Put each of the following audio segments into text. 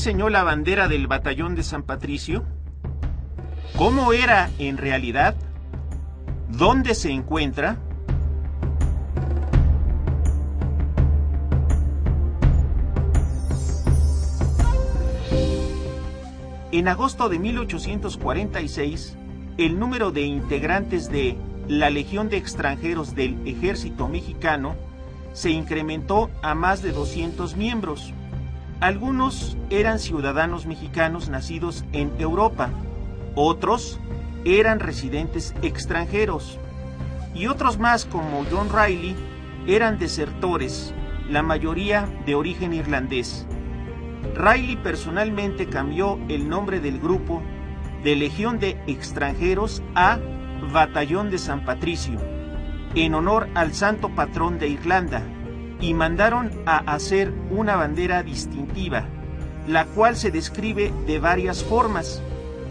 Diseñó la bandera del batallón de San Patricio? ¿Cómo era en realidad? ¿Dónde se encuentra? En agosto de 1846, el número de integrantes de la Legión de Extranjeros del Ejército Mexicano se incrementó a más de 200 miembros. Algunos eran ciudadanos mexicanos nacidos en Europa, otros eran residentes extranjeros y otros más como John Riley eran desertores, la mayoría de origen irlandés. Riley personalmente cambió el nombre del grupo de Legión de Extranjeros a Batallón de San Patricio, en honor al santo patrón de Irlanda, y mandaron a hacer una bandera distintiva, la cual se describe de varias formas.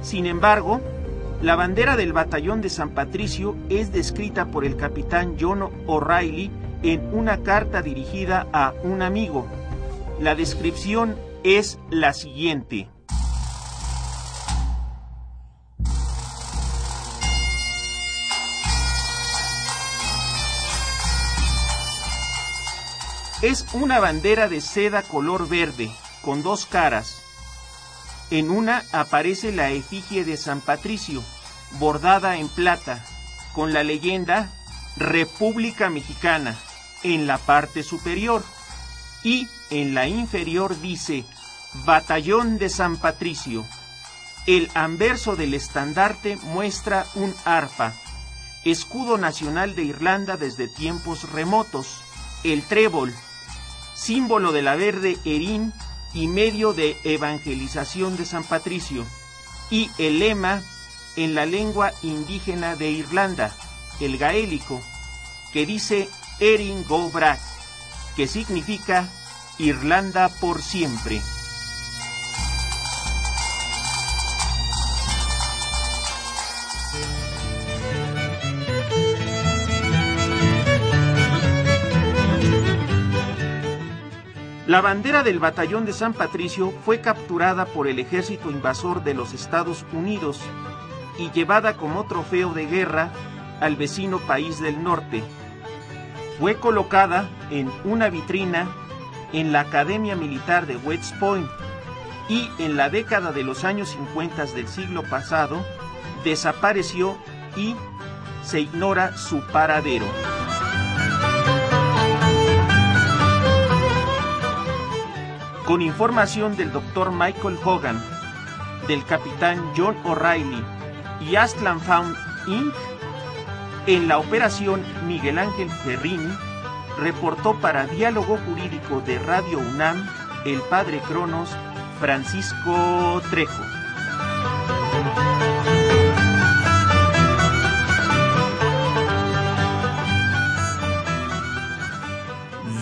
Sin embargo, la bandera del batallón de San Patricio es descrita por el capitán John O'Reilly en una carta dirigida a un amigo. La descripción es la siguiente. Es una bandera de seda color verde, con dos caras. En una aparece la efigie de San Patricio, bordada en plata, con la leyenda República Mexicana en la parte superior y en la inferior dice Batallón de San Patricio. El anverso del estandarte muestra un arpa, escudo nacional de Irlanda desde tiempos remotos, el trébol, símbolo de la verde erín y medio de evangelización de San Patricio, y el lema en la lengua indígena de Irlanda, el gaélico, que dice Erin Go que significa Irlanda por siempre. La bandera del batallón de San Patricio fue capturada por el ejército invasor de los Estados Unidos y llevada como trofeo de guerra al vecino país del norte. Fue colocada en una vitrina en la Academia Militar de West Point y en la década de los años 50 del siglo pasado desapareció y se ignora su paradero. Con información del doctor Michael Hogan, del capitán John O'Reilly y Astland Found Inc., en la operación Miguel Ángel Ferrini reportó para Diálogo Jurídico de Radio UNAM el padre Cronos Francisco Trejo.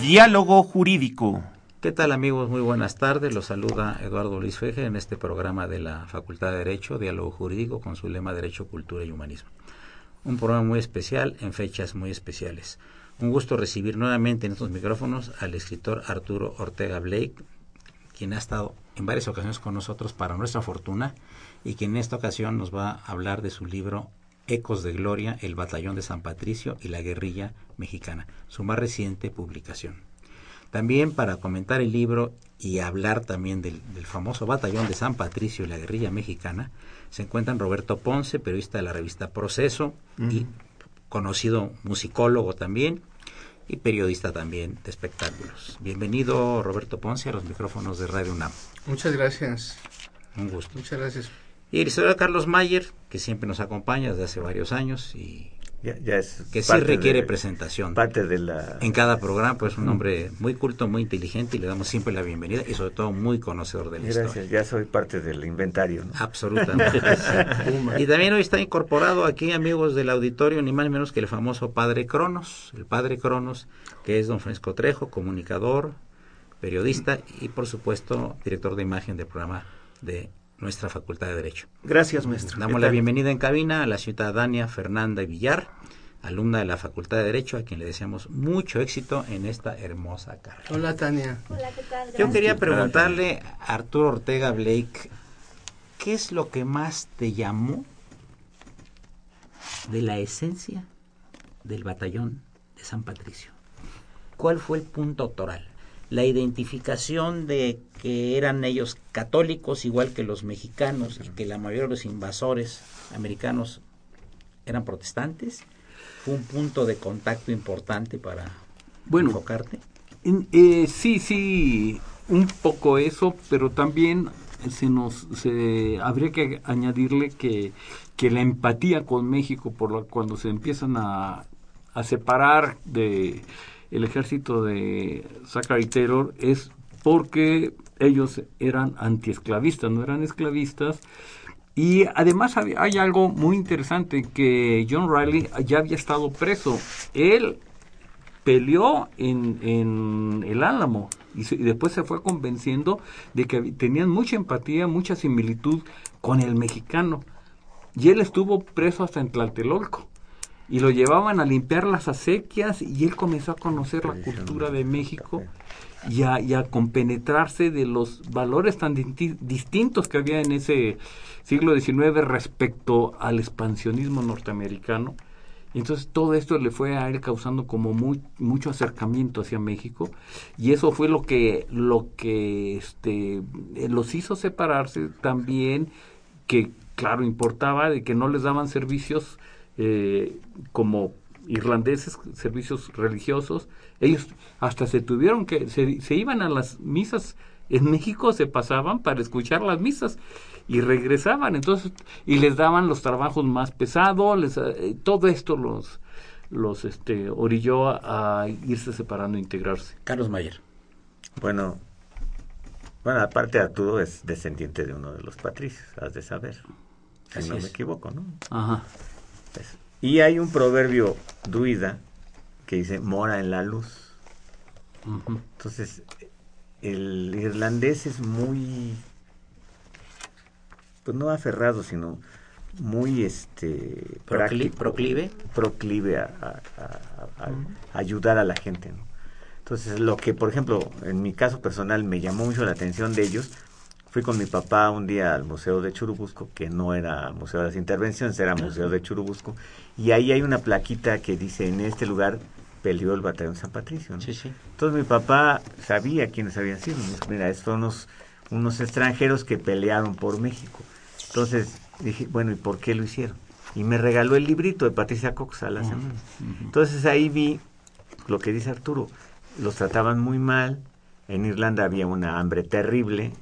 Diálogo Jurídico. ¿Qué tal amigos? Muy buenas tardes. Los saluda Eduardo Luis Feje en este programa de la Facultad de Derecho, Diálogo Jurídico, con su lema Derecho, Cultura y Humanismo. Un programa muy especial en fechas muy especiales. Un gusto recibir nuevamente en estos micrófonos al escritor Arturo Ortega Blake, quien ha estado en varias ocasiones con nosotros para nuestra fortuna y quien en esta ocasión nos va a hablar de su libro Ecos de Gloria, el Batallón de San Patricio y la Guerrilla Mexicana, su más reciente publicación. También para comentar el libro y hablar también del, famoso batallón de San Patricio y la guerrilla mexicana, se encuentran Roberto Ponce, periodista de la revista Proceso y conocido musicólogo también y periodista también de espectáculos. Bienvenido Roberto Ponce a los micrófonos de Radio UNAM. Muchas gracias. Un gusto. Muchas gracias. Y el historiador Carlos Mayer, que siempre nos acompaña desde hace varios años y que sí requiere presentación. Parte de la... En cada programa, pues un hombre muy culto, muy inteligente y le damos siempre la bienvenida y sobre todo muy conocedor de la Gracias, ya soy parte del inventario. Absolutamente. y también hoy está incorporado aquí, amigos del auditorio, ni más ni menos que el famoso Padre Cronos, el Padre Cronos, que es don Francisco Trejo, comunicador, periodista y por supuesto director de imagen del programa de nuestra Facultad de Derecho. Gracias, maestro. Damos la bienvenida en cabina a la ciudadania Fernanda Villar, alumna de la Facultad de Derecho, a quien le deseamos mucho éxito en esta hermosa carrera. Hola, Tania. Hola, ¿qué tal? Yo quería preguntarle a Arturo Ortega Blake, ¿qué es lo que más te llamó de la esencia del batallón de San Patricio? ¿Cuál fue el punto autoral? La identificación de que eran ellos católicos igual que los mexicanos y que la mayoría de los invasores americanos eran protestantes fue un punto de contacto importante para bueno, enfocarte. eh, sí sí un poco eso pero también se nos se habría que añadirle que que la empatía con México por la, cuando se empiezan a, a separar de el ejército de Zachary Taylor es porque ellos eran antiesclavistas, no eran esclavistas. Y además hay algo muy interesante, que John Riley ya había estado preso. Él peleó en, en el Álamo y, y, después se fue convenciendo de que tenían mucha empatía, mucha similitud con el mexicano. Y él estuvo preso hasta en Tlatelolco y lo llevaban a limpiar las acequias y él comenzó a conocer la cultura de México y a, y a compenetrarse de los valores tan distintos que había en ese siglo XIX respecto al expansionismo norteamericano. Y entonces todo esto le fue a él causando como muy, mucho acercamiento hacia México y eso fue lo que lo que este los hizo separarse también que claro importaba de que no les daban servicios eh, como irlandeses, servicios religiosos, ellos hasta se tuvieron que, se, iban a las misas en México, se pasaban para escuchar las misas y regresaban, entonces, y les daban los trabajos más pesados, les, eh, todo esto los, los este, orilló a, irse separando e integrarse. Carlos Mayer. Bueno, bueno, aparte Arturo es descendiente de uno de los patricios, has de saber, si no me equivoco, ¿no? Ajá. Y hay un proverbio druida que dice mora en la luz. Entonces, el irlandés es muy, pues no aferrado, sino muy este proclive. Proclive a, ayudar a la gente entonces lo que por ejemplo en mi caso personal me llamó mucho la atención de ellos Fui con mi papá un día al Museo de Churubusco, que no era Museo de las Intervenciones, era Museo de Churubusco, y ahí hay una plaquita que dice, en este lugar peleó el batallón San Patricio. Entonces mi papá sabía quiénes habían sido. Mira, estos son unos, unos extranjeros que pelearon por México. Entonces dije, bueno, ¿y por qué lo hicieron? Y me regaló el librito de Patricia Cox a la semana. Entonces ahí vi lo que dice Arturo. Los trataban muy mal. En Irlanda había una hambre terrible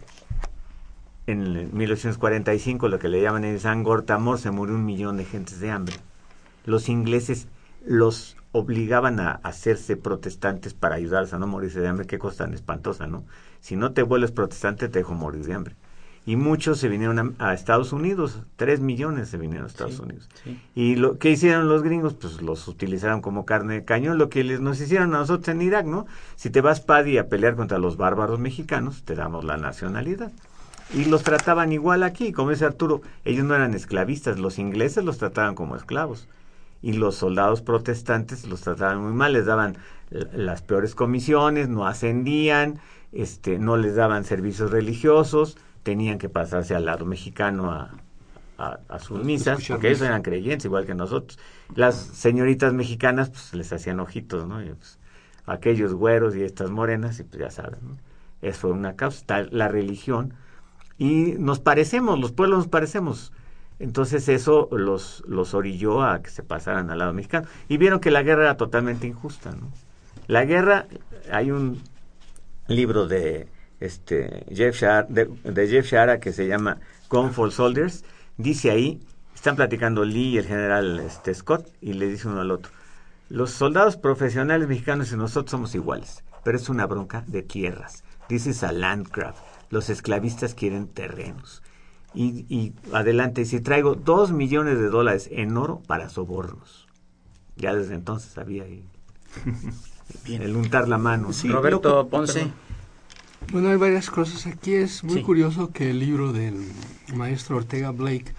en 1845, lo que le llaman el Sangortamor, se murió un millón de gentes de hambre. Los ingleses los obligaban a hacerse protestantes para ayudarlos a no morirse de hambre. Qué cosa tan espantosa, ¿no? Si no te vuelves protestante, te dejo morir de hambre. Y muchos se vinieron a, Estados Unidos, tres millones se vinieron a Estados Unidos. Y lo que hicieron los gringos, pues los utilizaron como carne de cañón, lo que les, nos hicieron a nosotros en Irak, ¿no? Si te vas, Paddy, a pelear contra los bárbaros mexicanos, te damos la nacionalidad y los trataban igual aquí, como dice Arturo, ellos no eran esclavistas, los ingleses los trataban como esclavos y los soldados protestantes los trataban muy mal, les daban las peores comisiones, no ascendían, este, no les daban servicios religiosos, tenían que pasarse al lado mexicano a, a, sus misas, porque ellos eran creyentes igual que nosotros. Las señoritas mexicanas pues les hacían ojitos, ¿no? Y, pues, aquellos güeros y estas morenas, y pues ya saben, ¿no? eso fue una causa, la religión, y nos parecemos, los pueblos nos parecemos. Entonces eso los, los orilló a que se pasaran al lado mexicano. Y vieron que la guerra era totalmente injusta. ¿no? La guerra, hay un libro de este Jeff Shara, de, Jeff Shara que se llama Gone for Soldiers. Dice ahí, están platicando Lee y el general este, Scott, y le dice uno al otro, los soldados profesionales mexicanos y nosotros somos iguales, pero es una bronca de tierras. Dices a Landcraft, los esclavistas quieren terrenos. Y, y adelante, si traigo dos millones de dólares en oro para sobornos. Ya desde entonces había ahí el untar la mano. Sí, Roberto Ponce. perdón. Bueno, hay varias cosas. Aquí es muy Sí. curioso que el libro del maestro Ortega Blake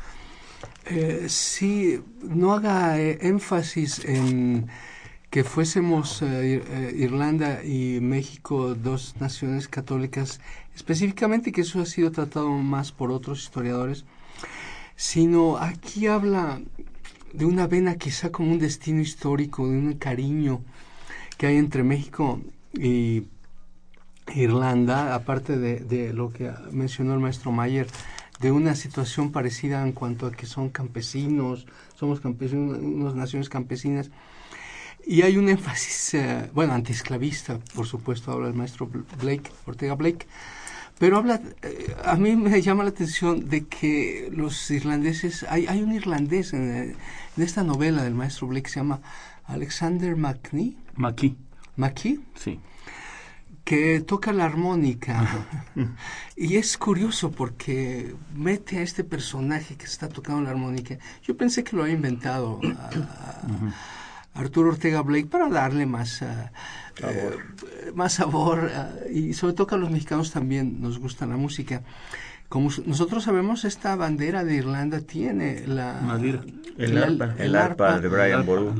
eh, sí no haga eh, énfasis en que fuésemos eh, Irlanda y México dos naciones católicas, específicamente que eso ha sido tratado más por otros historiadores, sino aquí habla de una vena quizá como un destino histórico, de un cariño que hay entre México y Irlanda, aparte de, lo que mencionó el maestro Mayer, de una situación parecida en cuanto a que son campesinos, somos campesinos, unas naciones campesinas, y hay un énfasis, eh, bueno, antiesclavista, por supuesto, habla el maestro Blake, Ortega Blake, pero habla, eh, a mí me llama la atención de que los irlandeses, hay, hay un irlandés en, eh, en esta novela del maestro Blake que se llama Alexander McNee, Maquis, McKee, sí. que toca la armónica. y es curioso porque mete a este personaje que está tocando la armónica. Yo pensé que lo había inventado Arturo Ortega Blake para darle más ah, eh, más sabor ah, y sobre todo que a los mexicanos también nos gusta la música. Como nosotros sabemos, esta bandera de Irlanda tiene la, Una lira. El arpa. El arpa de Brian Boru.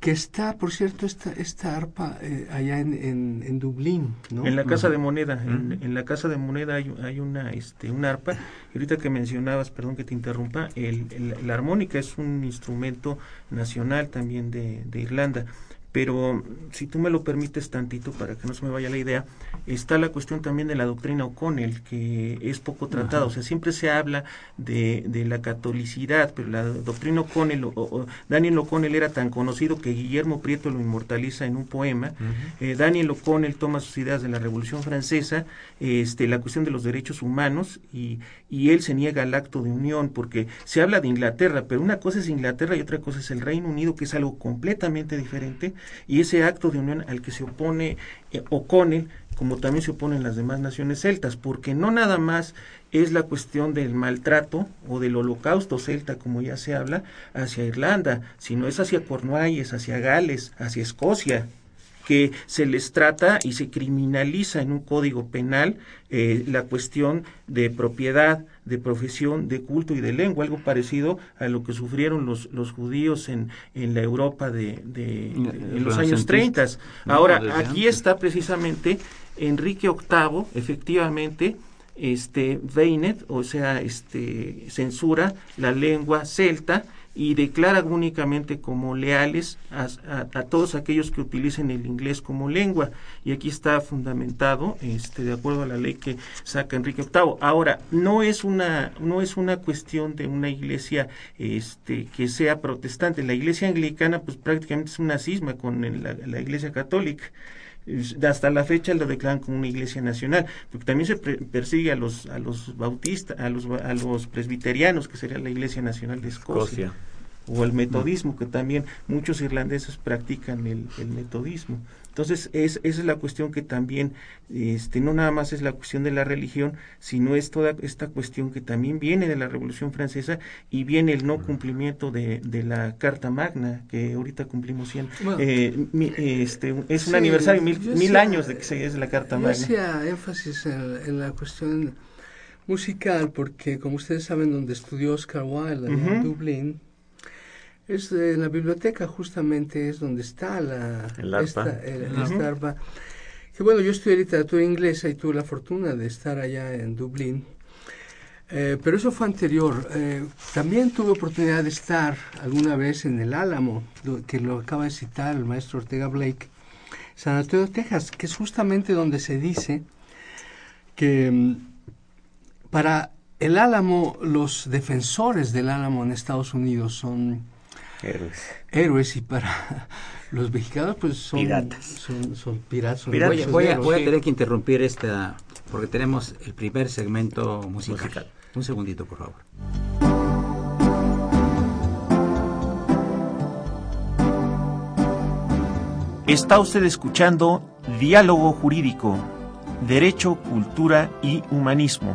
Que está, por cierto, esta, esta arpa eh, allá en, en, en Dublín, ¿no? En la casa de moneda, en, en la casa de moneda hay, hay una este un arpa. Y ahorita que mencionabas, perdón que te interrumpa, el, el- la armónica es un instrumento nacional también de, de Irlanda. Pero si tú me lo permites tantito para que no se me vaya la idea, está la cuestión también de la doctrina O'Connell, que es poco tratada. O sea, siempre se habla de, de la catolicidad, pero la doctrina O'Connell, o, o- Daniel O'Connell era tan conocido que Guillermo Prieto lo inmortaliza en un poema. Eh, Daniel O'Connell toma sus ideas de la Revolución Francesa, este, la cuestión de los derechos humanos, y, y él se niega al acto de unión, porque se habla de Inglaterra, pero una cosa es Inglaterra y otra cosa es el Reino Unido, que es algo completamente diferente, y ese acto de unión al que se opone eh, O'Connell, como también se oponen las demás naciones celtas, porque no nada más es la cuestión del maltrato o del holocausto celta, como ya se habla, hacia Irlanda, sino es hacia Cornualles, hacia Gales, hacia Escocia, que se les trata y se criminaliza en un código penal eh, la cuestión de propiedad, de profesión, de culto y de lengua, algo parecido a lo que sufrieron los, los judíos en, en la Europa de, de- en los años renacentistas. 30. No, Ahora, aquí está precisamente Enrique VIII, efectivamente, este Veinet, o sea, este censura la lengua celta y declara únicamente como leales a, a- todos aquellos que utilicen el inglés como lengua. Y aquí está fundamentado este de acuerdo a la ley que saca Enrique VIII ahora no es una no es una cuestión de una iglesia este que sea protestante. La iglesia anglicana pues prácticamente es una cisma con la, iglesia católica hasta la fecha lo declaran como una iglesia nacional, porque también se pre- persigue a los a los bautistas, a los a los presbiterianos, que sería la iglesia nacional de Escocia, Escocia. o el metodismo, que también muchos irlandeses practican el, el metodismo. Entonces, es, esa es la cuestión que también, este, no nada más es la cuestión de la religión, sino es toda esta cuestión que también viene de la Revolución Francesa y viene el no cumplimiento de, de la Carta Magna, que ahorita cumplimos 100. Bueno. Eh, mi- este, es un Sí, aniversario, mil, mil años de que se es la Carta Yo Magna. hacía énfasis en, en la cuestión musical porque, como ustedes saben, donde estudió Oscar Wilde, allá en. Dublín, es eh, en la biblioteca justamente es donde está la, El arpa. esta, el- esta arpa. Que bueno, yo estudié literatura inglesa y tuve la fortuna de estar allá en Dublín. Eh, pero eso fue anterior. Eh, también tuve oportunidad de estar alguna vez en el Álamo, que lo acaba de citar el maestro Ortega Blake, San Antonio, Texas, que es justamente donde se dice que mm, para el Álamo, los defensores del Álamo en Estados Unidos son Héroes. héroes y para los mexicanos pues son Piratas. Son, son piratas. son Piratas. Voy, a- voy a, voy tener que interrumpir esta, porque tenemos el primer segmento musical. Musical. Un segundito, por favor. Está usted escuchando Diálogo Jurídico, Derecho, Cultura y Humanismo.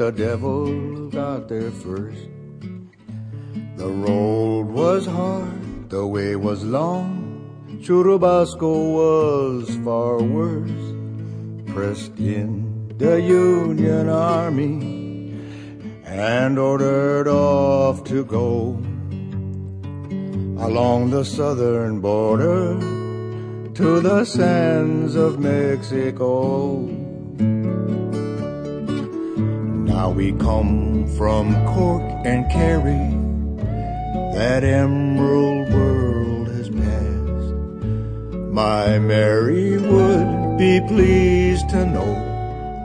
The devil got there first. The road was hard, the way was long. Churubusco was far worse. Pressed in the Union Army and ordered off to go along the southern border to the sands of Mexico. Now we come from Cork and Kerry, that emerald world has passed. My Mary would be pleased to know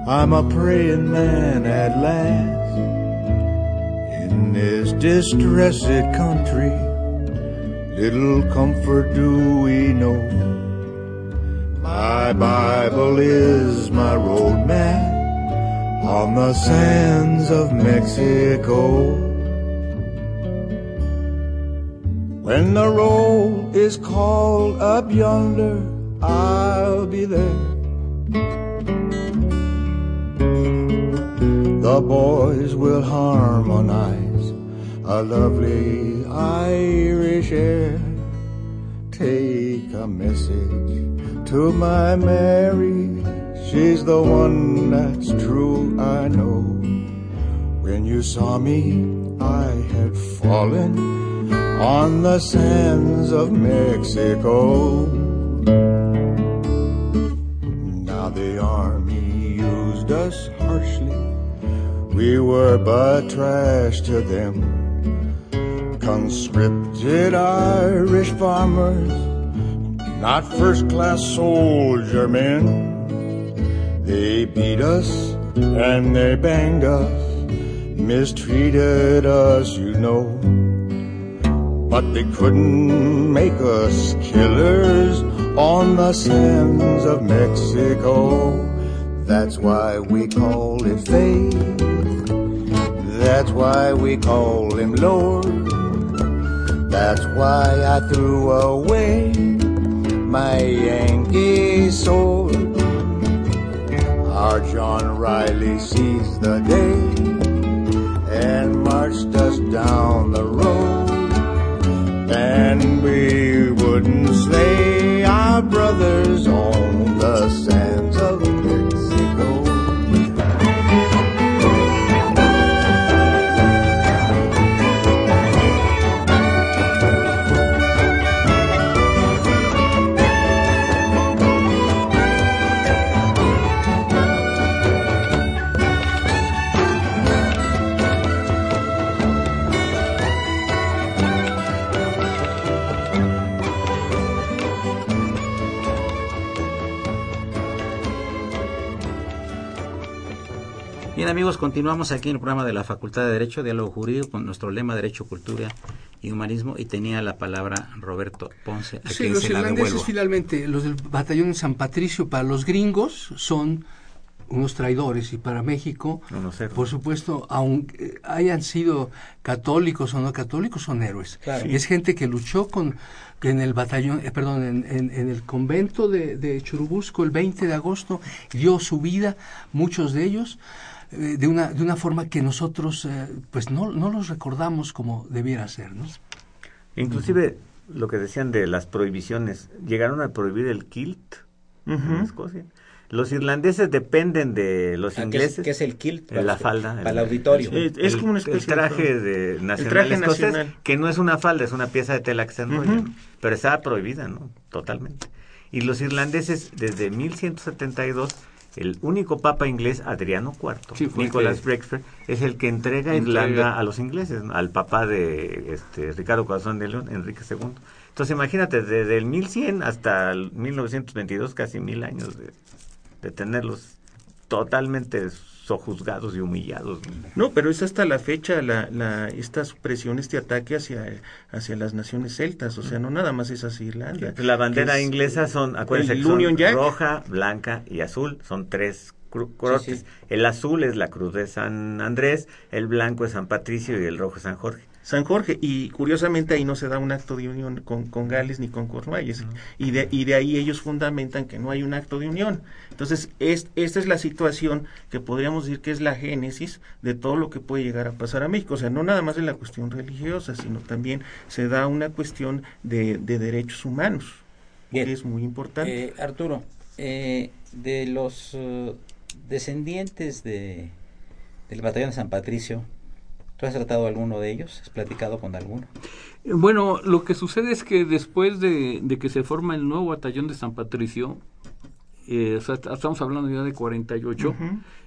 I'm a praying man at last. In this distressed country, little comfort do we know. My Bible is my roadmap on the sands of Mexico. When the roll is called up yonder, I'll be there. The boys will harmonize a lovely Irish air. Take a message to my Mary. She's the one that's true, I know. When you saw me, I had fallen on the sands of Mexico. Now the army used us harshly. We were but trash to them. Conscripted Irish farmers, not first class soldier men. They beat us and they banged us, mistreated us, you know. But they couldn't make us killers on the sands of Mexico. That's why we call it fate. That's why we call him Lord. That's why I threw away my Yankee sword. Our John Riley seized the day and marched us down the road. And we wouldn't slay our brothers on the sands amigos, continuamos aquí en el programa de la Facultad de Derecho, Diálogo Jurídico, con nuestro lema Derecho, Cultura y Humanismo, y tenía la palabra Roberto Ponce, a Sí, quien los se la irlandeses finalmente, los del batallón de San Patricio, para los gringos son unos traidores y para México, por supuesto, aunque hayan sido católicos o no católicos, son héroes. Y es gente que luchó con en el batallón, eh, perdón, en, en- en el convento de, de Churubusco el 20 de agosto, dio su vida, muchos de ellos. Eh, de, una, de una forma que nosotros eh, pues no, no los recordamos como debiera ser. ¿no? Inclusive lo que decían de las prohibiciones, llegaron a prohibir el kilt en Escocia. Los irlandeses dependen de los Ah, ¿qué es- ingleses. qué es el kilt? Eh, la falda. Para el auditorio. Es el- como una el especie traje de... nacional traje escocés, nacional. que no es una falda, es una pieza de tela que se enrolla, pero estaba prohibida, ¿no? Totalmente. Y los irlandeses, desde 1172, el único papa inglés, Adriano IV, Sí, que- Breakfast, es el que entrega Entrega. Irlanda a los ingleses, ¿no? al papá de este, Ricardo Corazón de León, Enrique II. Entonces imagínate, desde el 1100 hasta el 1922, casi mil años de, de tenerlos totalmente sojuzgados y humillados. ¿no? Pero es hasta la fecha la, la, esta supresión, este ataque hacia, hacia las naciones celtas, o sea, no nada más es hacia Irlanda. La bandera es, inglesa son, acuérdense, el son roja, blanca y azul, son tres cru- crotes. sí. El azul es la cruz de San Andrés, el blanco es San Patricio y el rojo es San Jorge. San Jorge, y curiosamente ahí no se da un acto de unión con, con Gales ni con Cornualles, y, de, y de ahí ellos fundamentan que no hay un acto de unión. Entonces, es, esta es la situación que podríamos decir que es la génesis de todo lo que puede llegar a pasar a México. O sea, no nada más en la cuestión religiosa, sino también se da una cuestión de, de derechos humanos, Bien. que es muy importante. Eh, Arturo, eh, de los eh, descendientes de, del batallón de San Patricio, ¿tú has tratado alguno de ellos? ¿Has platicado con alguno? Eh, Bueno, lo que sucede es que después de, de que se forma el nuevo batallón de San Patricio, eh, o sea, est- estamos hablando ya de 48, Ujú.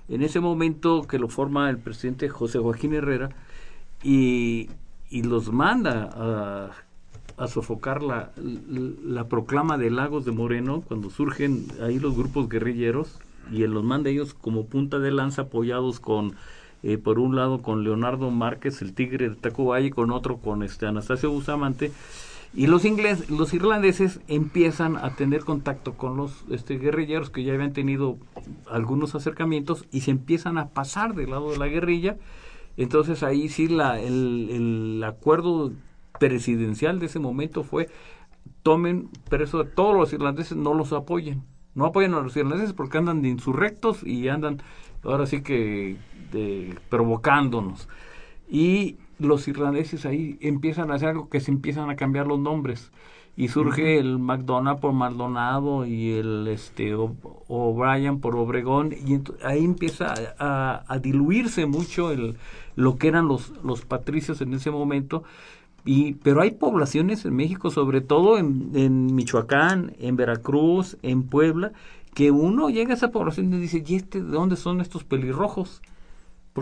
en ese momento que lo forma el presidente José Joaquín Herrera y, y los manda a, a sofocar la, la proclama de Lagos de Moreno, cuando surgen ahí los grupos guerrilleros, y él los manda ellos como punta de lanza apoyados con eh, por un lado con Leonardo Márquez, el tigre de Tacubaya, y con otro con este Anastasio Bustamante. Y los ingleses, los irlandeses empiezan a tener contacto con los este, guerrilleros que ya habían tenido algunos acercamientos y se empiezan a pasar del lado de la guerrilla. Entonces ahí sí la, el, el acuerdo presidencial de ese momento fue tomen preso a todos los irlandeses, no los apoyen. No apoyen a los irlandeses porque andan de insurrectos y andan ahora sí que de- provocándonos. Y los irlandeses ahí empiezan a hacer algo que se empiezan a cambiar los nombres. Y surge el McDonald por Maldonado y el este O'Brien por Obregón. Y ahí empieza a, a diluirse mucho el, lo que eran los, los patricios en ese momento. Y, pero hay poblaciones en México, sobre todo en, en Michoacán, en Veracruz, en Puebla, que uno llega a esa población y dice, ¿y este, de dónde son estos pelirrojos?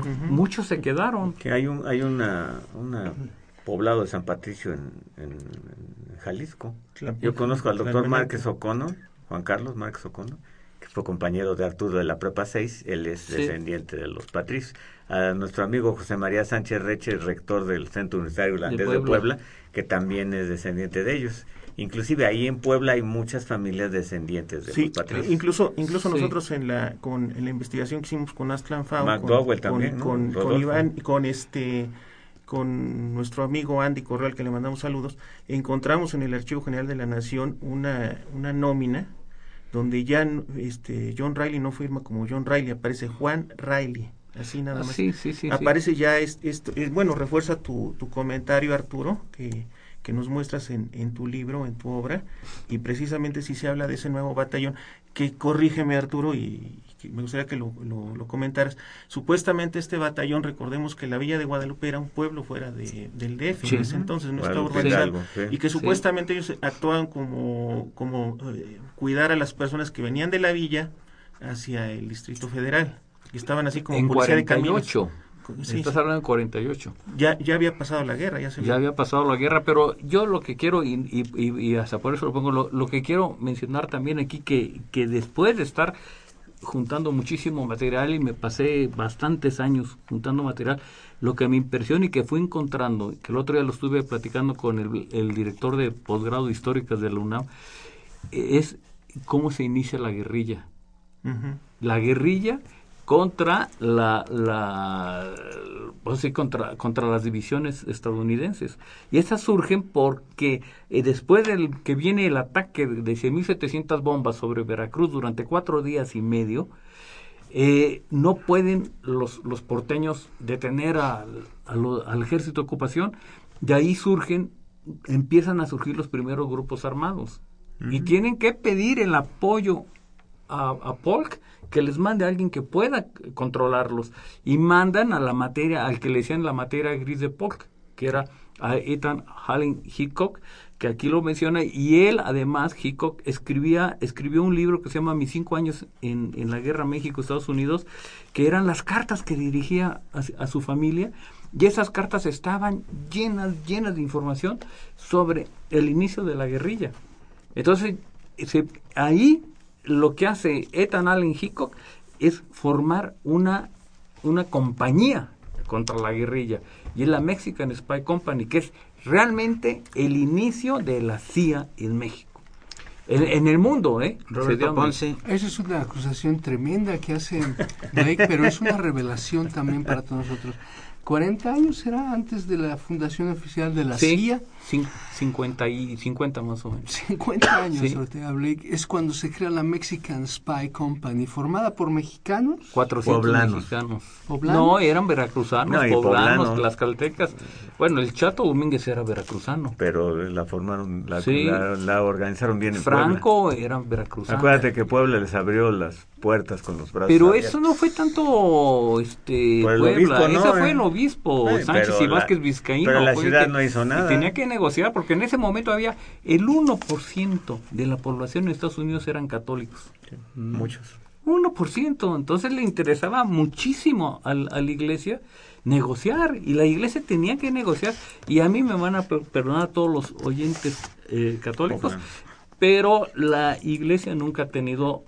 Porque muchos se quedaron. Que hay un hay una, una poblado de San Patricio en, en- en Jalisco. Yo conozco al doctor. Márquez O'Connor, Juan Carlos Márquez O'Connor, que fue compañero de Arturo de la Prepa 6, él es Sí. descendiente de los patricios. A nuestro amigo José María Sánchez Reche, rector del Centro Universitario Irlandés de Puebla. Puebla, que también es descendiente de ellos. Inclusive ahí en Puebla hay muchas familias descendientes de Sí, los patricios. incluso incluso Sí. nosotros en la con en la investigación que hicimos con Aztlán Fao, con, McDowell con, también, ¿no? con. Iván y con este con nuestro amigo Andy Corral que le mandamos saludos, encontramos en el Archivo General de la Nación una una nómina donde ya este John Riley no firma como John Riley, aparece Juan Riley, así nada Ah, más. sí, sí, sí, sí. aparece ya es, esto es- bueno refuerza tu, tu comentario Arturo que, que nos muestras en, en tu libro en tu obra y precisamente si se habla de ese nuevo batallón que corrígeme Arturo y, que me gustaría que lo, lo, lo comentaras supuestamente este batallón recordemos que la villa de Guadalupe era un pueblo fuera de, del DF Sí. en ese entonces no estaba urbanizado sí. y que supuestamente ellos actuaban como como eh, cuidar a las personas que venían de la villa hacia el Distrito Federal y estaban así como en policía de caminos 48. Sí, Estás sí. hablando de 48. Ya, ya había pasado la guerra, ya se Ya había pasado la guerra, pero yo lo que quiero, y, y, y- y hasta por eso lo pongo, lo, lo que quiero mencionar también aquí, que, que después de estar juntando muchísimo material y me pasé bastantes años juntando material, lo que me impresiona y que fui encontrando, que el otro día lo estuve platicando con el, el director de posgrado de históricas de la UNAM, es cómo se inicia la guerrilla. La guerrilla contra la, la pues sí, contra, contra las divisiones estadounidenses. Y estas surgen porque eh, después del que viene el ataque de 100.700 bombas sobre Veracruz durante cuatro días y medio, eh, no pueden los, los porteños detener al, al ejército de ocupación, de ahí surgen, empiezan a surgir los primeros grupos armados. Y tienen que pedir el apoyo a, a Polk que les mande a alguien que pueda controlarlos. Y mandan a la materia, al que le decían la materia gris de Polk, que era a Ethan Allen Hickok, que aquí lo menciona, y él además, Hickok, escribía, escribió un libro que se llama Mis cinco años en, en la guerra México-Estados Unidos, que eran las cartas que dirigía a, su familia, y esas cartas estaban llenas, llenas de información sobre el inicio de la guerrilla. Entonces, ahí lo que hace Ethan Allen Hickok es formar una, una compañía contra la guerrilla, y es la Mexican Spy Company, que es realmente el inicio de la CIA en México. En, en el mundo, ¿eh? Roberto Ponce. Esa es una acusación tremenda que hace Blake, pero es una revelación también para todos nosotros. 40 años será antes de la fundación oficial de la sí, CIA. 50 y 50 más o menos. 50 años, Sí. Ortega Blake, es cuando se crea la Mexican Spy Company, formada por mexicanos. 400 Poblanos. mexicanos. ¿Poblanos? No, eran veracruzanos, No, poblanos, poblanos. tlaxcaltecas. Bueno, el Chato Domínguez era veracruzano. Pero la formaron, la, Sí. la, la organizaron bien en Franco era Puebla. veracruzano. Acuérdate que Puebla les abrió las puertas con los brazos Pero abiertos. eso no fue tanto este Puebla, obispo, ¿no? ese fue el obispo Eh, Sánchez y Vázquez Vizcaíno. pero la ciudad que- no hizo y nada. tenía que negociar porque en ese momento había el 1% de la población en Estados Unidos eran católicos. Muchos. 1%, entonces le interesaba muchísimo al- a, la iglesia negociar y la iglesia tenía que negociar y a mí me van a per- perdonar todos los oyentes eh, católicos, Ojalá. pero la iglesia nunca ha tenido,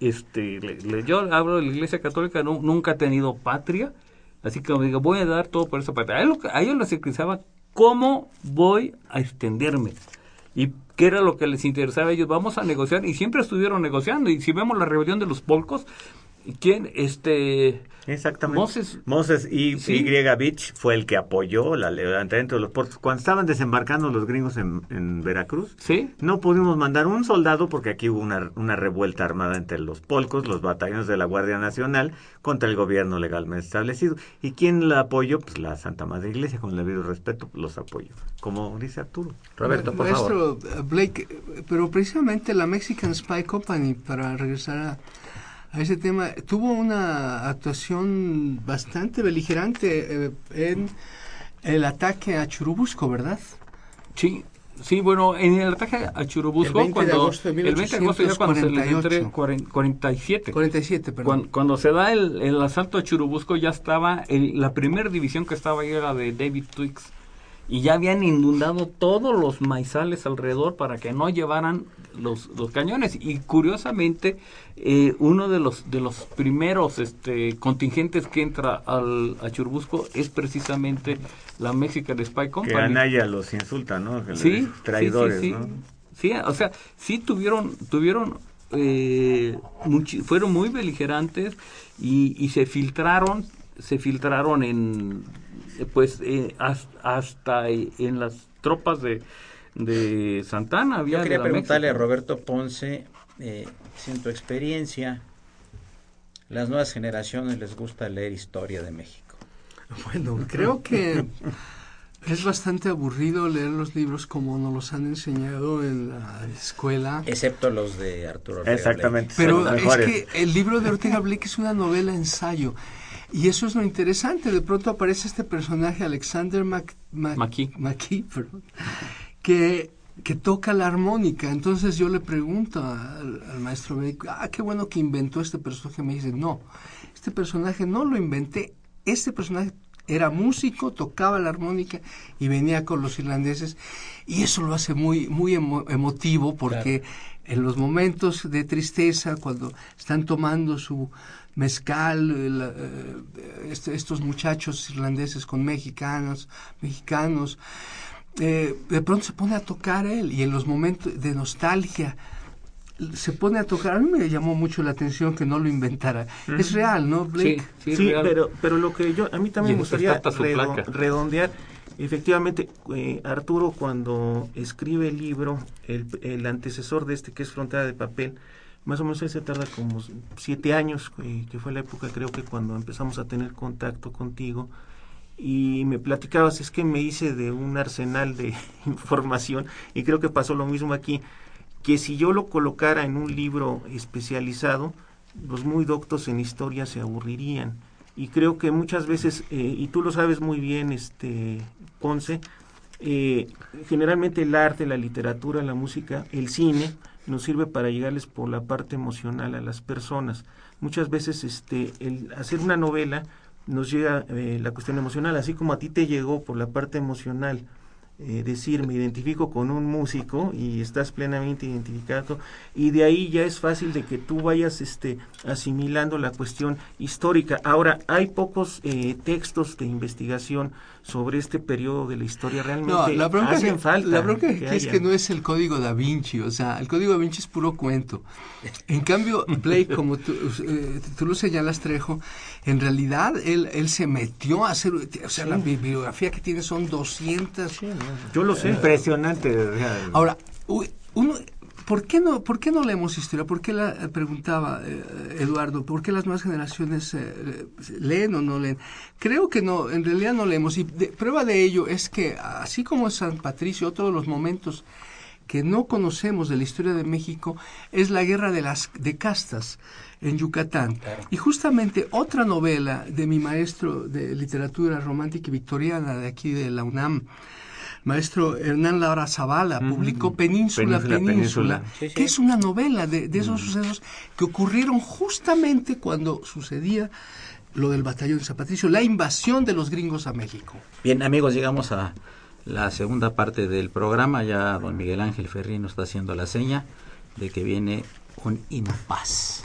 este, le- le- yo hablo de la iglesia católica, nu- nunca ha tenido patria, así que digo, voy a dar todo por esa patria. A, que- a ellos les interesaba cómo voy a extenderme. ¿Y qué era lo que les interesaba a ellos? Vamos a negociar y siempre estuvieron negociando. Y si vemos la rebelión de los polcos, ¿quién? Este... Exactamente. Moses- Moses y, Sí. y. Beach fue el que apoyó la levantamiento de los puertos. Cuando estaban desembarcando los gringos en, en Veracruz, ¿Sí? no pudimos mandar un soldado porque aquí hubo una, una revuelta armada entre los polcos, los batallones de la Guardia Nacional, contra el gobierno legalmente establecido. ¿Y quién la apoyó? Pues la Santa Madre Iglesia, con el debido respeto, los apoyó. Como dice Arturo. Roberto, por favor. Maestro eh, Blake, pero precisamente la Mexican Spy Company, para regresar a, a ese tema, tuvo una actuación bastante beligerante eh, en el ataque a Churubusco, ¿verdad? Sí, sí, bueno, en el ataque a Churubusco, El 20 de cuando agosto de el 20 de agosto ya cuando se entre 1848. 47. 47, perdón. Cuando, cuando se da el, el asalto a Churubusco ya estaba, el- la primera división que estaba ahí era de David Twix. Y ya habían inundado todos los maizales alrededor para que no llevaran los, los cañones. Y curiosamente, eh, uno de los, de los primeros este, contingentes que entra al, a Churubusco es precisamente la Mexican Spy Company. Que Anaya los insulta, ¿no? Que Sí, les- traidores, sí, sí, sí. ¿no? Sí, o sea, sí tuvieron, tuvieron, eh, fueron muy beligerantes y, y se filtraron, se filtraron en, eh, pues, eh, has- hasta en las tropas de, de Santana. Había Yo quería de la preguntarle a. Roberto Ponce, eh, si en tu experiencia, las nuevas generaciones les gusta leer historia de México. Bueno, creo que es bastante aburrido leer los libros como nos los han enseñado en la escuela. Excepto los de Arturo Ortega Exactamente. Pero es que el libro de Ortega Blake es una novela ensayo. Y eso es lo interesante. De pronto aparece este personaje, Alexander Mac, Mac- McKee. McKee, perdón, que, que toca la armónica. Entonces yo le pregunto al, al maestro médico, ah, qué bueno que inventó este personaje. Me dice, no, este personaje no lo inventé. Este personaje era músico, tocaba la armónica y venía con los irlandeses. Y eso lo hace muy, muy emo- emotivo porque en los momentos de tristeza, cuando están tomando su mezcal, eh, la- eh, este- estos muchachos irlandeses con mexicanos, mexicanos, eh, de pronto se pone a tocar él y en los momentos de nostalgia se pone a tocar. A mí me llamó mucho la atención que no lo inventara. Es real, ¿no, Blake? Sí, sí, Sí, real. pero, pero lo que yo, a mí también me nos gustaría falta su redo- placa. redondear, efectivamente, eh, Arturo cuando escribe el libro, el, el antecesor de este que es Frontera de Papel, más o menos se tarda como siete años, eh, que fue la época creo que cuando empezamos a tener contacto contigo y me platicabas, es que me hice de un arsenal de información y creo que pasó lo mismo aquí, que si yo lo colocara en un libro especializado, los muy doctos en historia se aburrirían. Y creo que muchas veces, eh, y tú lo sabes muy bien, este Ponce, eh, generalmente el arte, la literatura, la música, el cine, nos sirve para llegarles por la parte emocional a las personas. Muchas veces este, el hacer una novela nos llega eh, la cuestión emocional, así como a ti te llegó por la parte emocional eh, decir me identifico con un músico y estás plenamente identificado y de ahí ya es fácil de que tú vayas este asimilando la cuestión histórica. Ahora hay pocos eh, textos de investigación sobre este periodo de la historia realmente no, la bronca hacen que, falta la bronca que es que no es el código da Vinci o sea el código da Vinci es puro cuento. En cambio Blake como tú, eh, tú lo señalas Trejo en realidad él, él se metió a hacer o sea la bibliografía que tiene son 200 yo lo sé. Impresionante. Ahora, uy, uno, ¿por qué no, por qué no leemos historia? ¿Por qué la eh, preguntaba eh, Eduardo? ¿Por qué las nuevas generaciones eh, leen o no leen? Creo que no, en realidad no leemos. Y de- prueba de ello es que así como San Patricio, todos los momentos que no conocemos de la historia de México es la guerra de las de castas en Yucatán. Y justamente otra novela de mi maestro de literatura romántica y victoriana de aquí de la UNAM, maestro Hernán Laura Zavala, publicó Península, Península, Península, que es una novela de, de esos sucesos que ocurrieron justamente cuando sucedía lo del batallón de San Patricio, la invasión de los gringos a México. Bien, amigos, llegamos a la segunda parte del programa. Ya don Miguel Ángel Ferrín nos está haciendo la seña de que viene un impas.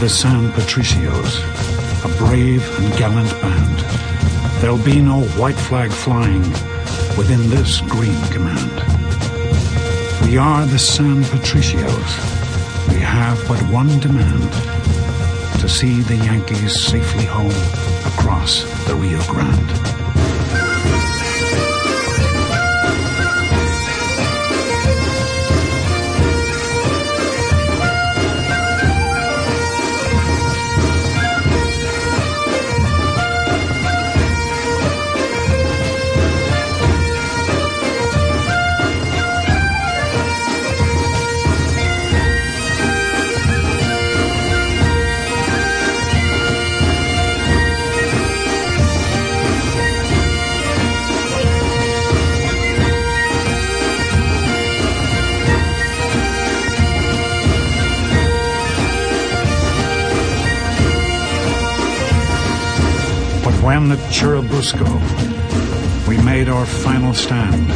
The San Patricios, a brave and gallant band. There'll be no white flag flying within this green command. We are the San Patricios. We have but one demand to see the Yankees safely home across the Rio Grande. When at Churubusco we made our final stand,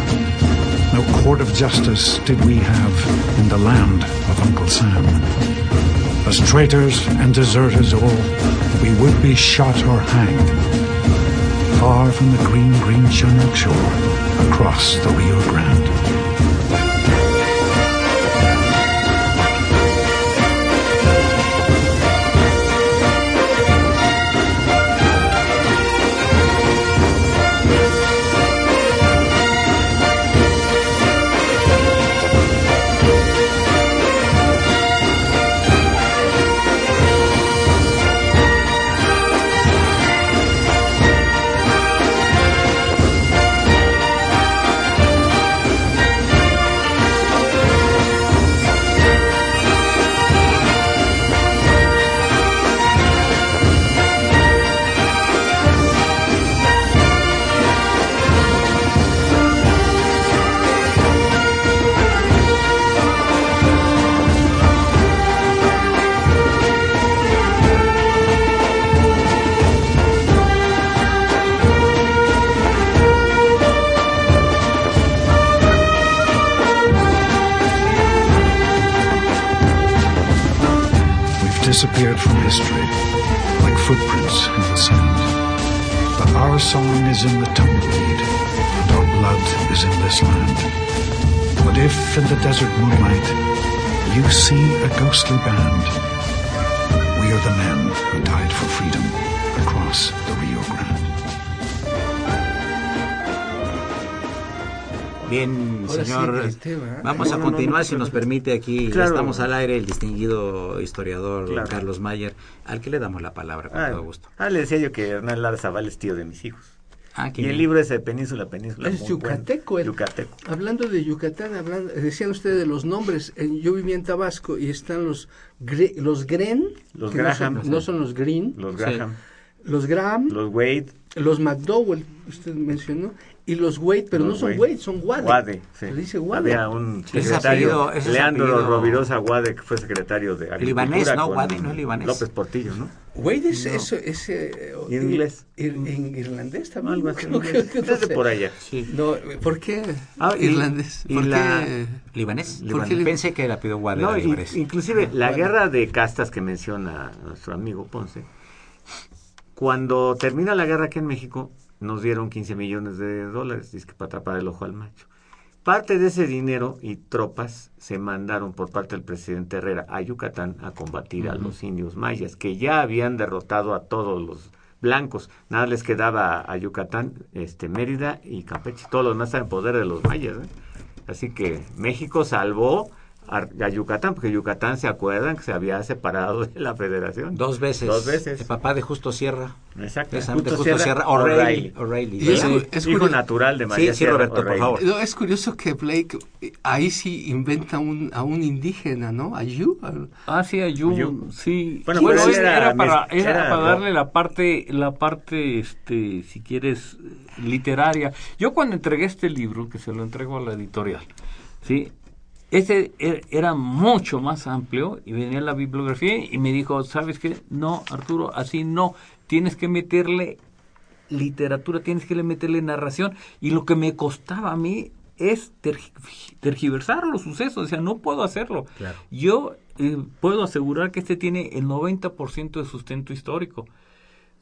no court of justice did we have in the land of Uncle Sam. As traitors and deserters all, we would be shot or hanged, far from the green, green Chinook shore, across the Rio Grande. History, like footprints in the sand. But our song is in the tumbleweed, and our blood is in this land. But if in the desert moonlight you see a ghostly band, we are the men who died for freedom across the Rio Grande. Bien, Ahora señor. tema. Vamos No, a no, continuar, no, si nos permite aquí. Claro. Estamos al aire, el distinguido historiador Claro. Carlos Mayer, al que le damos la palabra con Ah, todo gusto. ah, le decía yo que Hernán Lara Zaval es tío de mis hijos. Ah, Y el libro es de Península, Península. Es yucateco. bueno. el- Yucateco. Hablando de Yucatán, hablando, decían ustedes de los nombres. eh, Yo vivía en Tabasco y están los Gre- los Gren, Los que no son- Graham. no son, los Green, Los Sí. Graham, los Graham, los Wade, los McDowell, usted mencionó, y los Wade, pero Los no son Wade. Wade, son Wade. Wade. sí. Se dice Wade. Había un secretario, apellido- Leandro apellido- Rovirosa Wade, que fue secretario de Agricultura. Libanés, ¿no? Wade, no es libanés. López Portillo, ¿no? Wade es eso, es eh, ¿Y en inglés? ir- en irlandés también. Algo así. creo que- que no Es de sé. por allá. Sí. No, ¿por qué Ah, y- irlandés? y ¿Por la- qué? ¿Libanés? ¿Por qué Pensé que era pido Guadera No, y- libanés. inclusive la Bueno. guerra de castas que menciona nuestro amigo Ponce, cuando termina la guerra aquí en México, nos dieron 15 millones de dólares, dice que para tapar el ojo al macho. Parte de ese dinero y tropas se mandaron por parte del presidente Herrera a Yucatán a combatir a los indios mayas, que ya habían derrotado a todos los blancos. Nada les quedaba a Yucatán, este Mérida y Campeche. Todos los demás estaban en poder de los mayas. ¿eh? Así que México salvó a, a Yucatán, porque Yucatán se acuerdan que se había separado de la federación. Dos veces. Dos veces. El papá de Justo Sierra. Exacto. Justo Justo Sierra. O'Reilly. Sí. es Hijo curioso- natural de María Sí, sí, Sierra Roberto, por favor. No, es curioso que Blake ahí sí inventa un, a un indígena, ¿no? A Yu. Ah, sí, Ayun, Ayun. sí. Bueno, Bueno, pero él era, era para, era era para darle la parte, la parte, este, si quieres, literaria. Yo cuando entregué este libro, que se lo entrego a la editorial, sí, ese e- era mucho más amplio y venía la bibliografía y me dijo, ¿sabes qué? No, Arturo, así no. Tienes que meterle literatura, tienes que meterle narración. Y lo que me costaba a mí es tergi- tergiversar los sucesos. O sea, no puedo hacerlo. Claro. Yo eh, puedo asegurar que este tiene el 90% de sustento histórico.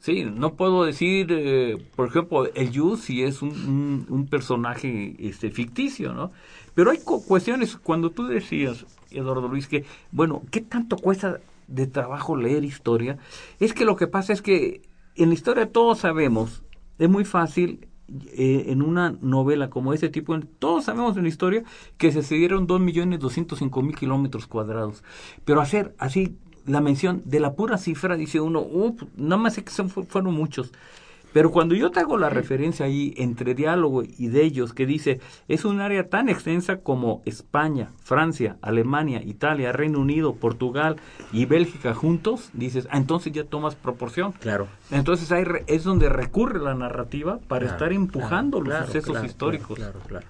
Sí, no puedo decir, eh, por ejemplo, el Yu si es un, un- un personaje este, ficticio, ¿no? Pero hay cu- cuestiones, cuando tú decías, Eduardo Luis, que, bueno, ¿qué tanto cuesta de trabajo leer historia? Es que lo que pasa es que en la historia todos sabemos, es muy fácil eh, en una novela como este tipo, todos sabemos en la historia que se cedieron 2.205.000 kilómetros cuadrados, pero hacer así la mención de la pura cifra, dice uno, uh, nada más sé que son, fu- fueron muchos. Pero cuando yo te hago la referencia ahí entre diálogo y de ellos, que dice, es un área tan extensa como España, Francia, Alemania, Italia, Reino Unido, Portugal y Bélgica juntos, dices, ah, entonces ya tomas proporción. Claro. Entonces ahí re- es donde recurre la narrativa para Claro, estar empujando claro, los claro, sucesos históricos. Claro, claro, claro.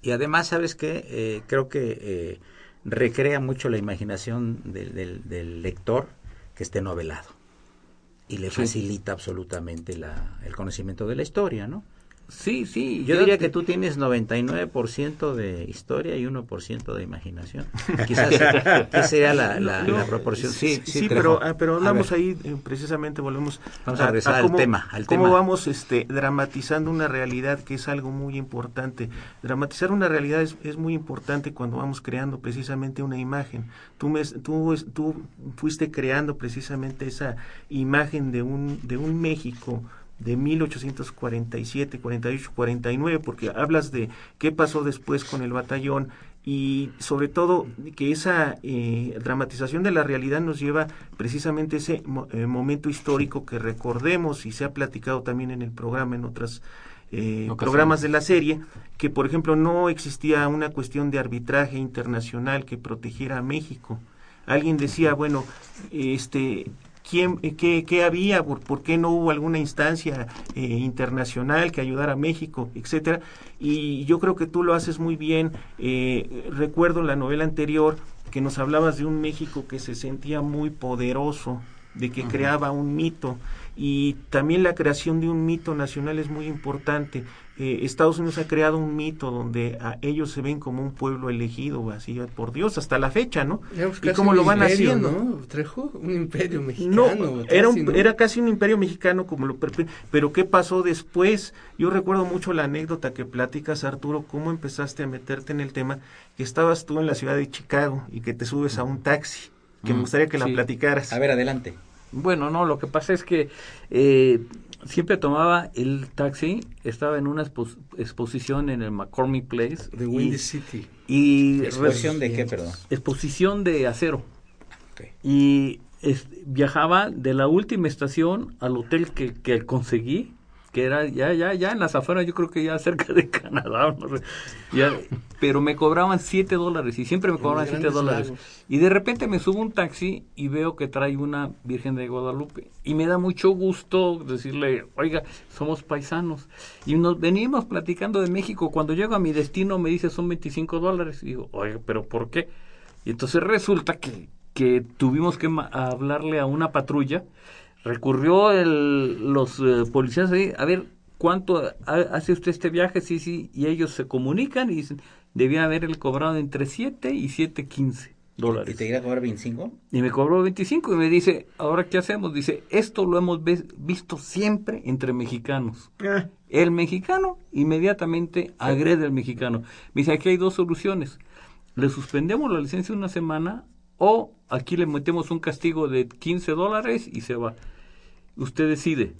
Y además, ¿sabes qué? Eh, creo que eh, recrea mucho la imaginación del, del- del lector que esté novelado. Y le facilita absolutamente la, el conocimiento de la historia, ¿no? Sí, sí. Yo diría te- que tú tienes 99% de historia y 1% de imaginación. Quizás ¿qué sería la, la, No, la proporción. Sí, sí, pero, ah, pero A hablamos ahí, eh, precisamente volvemos Vamos a regresar al cómo, tema, al cómo tema. vamos este, dramatizando una realidad que es algo muy importante. Dramatizar una realidad es, es muy importante cuando vamos creando precisamente una imagen. Tú, me, tú, tú fuiste creando precisamente esa imagen de un, de un México de 1847, 48, 49, porque hablas de qué pasó después con el batallón y sobre todo que esa eh, dramatización de la realidad nos lleva precisamente a ese mo- eh, momento histórico que recordemos y se ha platicado también en el programa en otras eh, programas de la serie que por ejemplo no existía una cuestión de arbitraje internacional que protegiera a México. Alguien decía bueno este ¿Quién, eh, qué, qué había? ¿Por, por qué no hubo alguna instancia eh, internacional que ayudara a México, etcétera? Y yo creo que tú lo haces muy bien. Eh, recuerdo la novela anterior que nos hablabas de un México que se sentía muy poderoso, de que creaba un mito. Y también la creación de un mito nacional es muy importante, eh, Estados Unidos ha creado un mito donde a ellos se ven como un pueblo elegido, así por Dios, hasta la fecha, ¿no? Éramos y cómo lo van imperio, haciendo. ¿no? Trejo, un imperio No, mexicano. era, casi, un- ¿no? era casi un imperio mexicano como lo pero qué pasó después yo recuerdo mucho la anécdota que platicas Arturo cómo empezaste a meterte en el tema que estabas tú en la ciudad de Chicago y que te subes a un taxi que me Mm, gustaría que la platicaras A ver, adelante. Bueno, no, lo que pasa es que eh, siempre tomaba el taxi, estaba en una expo- exposición en el McCormick Place. De y- Windy City. Y ¿Exposición de qué, perdón? exposición de acero. Y es- viajaba de la última estación al hotel que, que conseguí, que era ya, ya, ya en las afueras, yo creo que ya cerca de Canadá, no sé, ya, pero me cobraban 7 dólares y siempre me cobraban los 7 grandes dólares. lagos. Y de repente me subo un taxi y veo que trae una Virgen de Guadalupe. Y me da mucho gusto decirle, oiga, somos paisanos. Y nos venimos platicando de México. Cuando llego a mi destino me dice son 25 dólares. Y digo, oiga, pero ¿por qué? Y entonces resulta que, que tuvimos que hablarle a una patrulla. Recurrió el, los eh, policías ahí, a ver, ¿cuánto ha- hace usted este viaje? Sí, sí. Y ellos se comunican y dicen, debía haberle cobrado entre 7 y 7.15 dólares. ¿Y te iba a cobrar 25? Y me cobró 25 y me dice, ¿ahora qué hacemos? Dice, esto lo hemos visto siempre entre mexicanos. Ah, El mexicano inmediatamente agrede al mexicano. Me dice, aquí hay dos soluciones. Le suspendemos la licencia una semana o aquí le metemos un castigo de 15 dólares y se va. Usted decide.